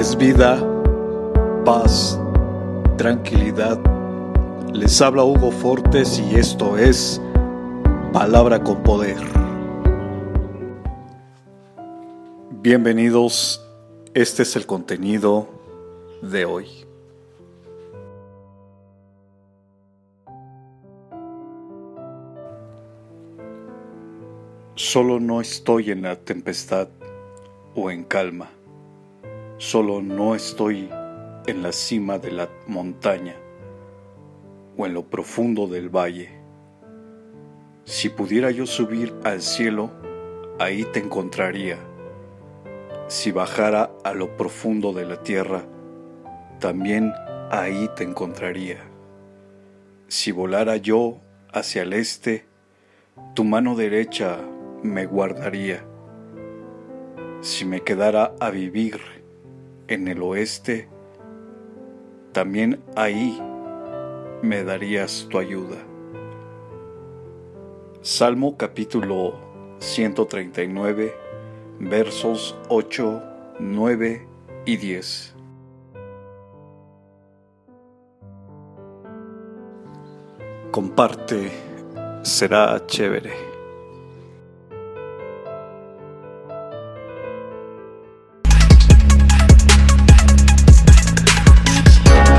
es vida, paz, tranquilidad. Les habla Hugo Fortes y esto es Palabra con Poder. Bienvenidos, este es el contenido de hoy. Solo no estoy en la tempestad o en calma Solo no estoy en la cima de la montaña o en lo profundo del valle. Si pudiera yo subir al cielo, ahí te encontraría. Si bajara a lo profundo de la tierra, también ahí te encontraría. Si volara yo hacia el este, tu mano derecha me guardaría. Si me quedara a vivir en el oeste, también ahí me darías tu ayuda. Salmo capítulo 139, versos 8, 9 y 10. Comparte, será chévere.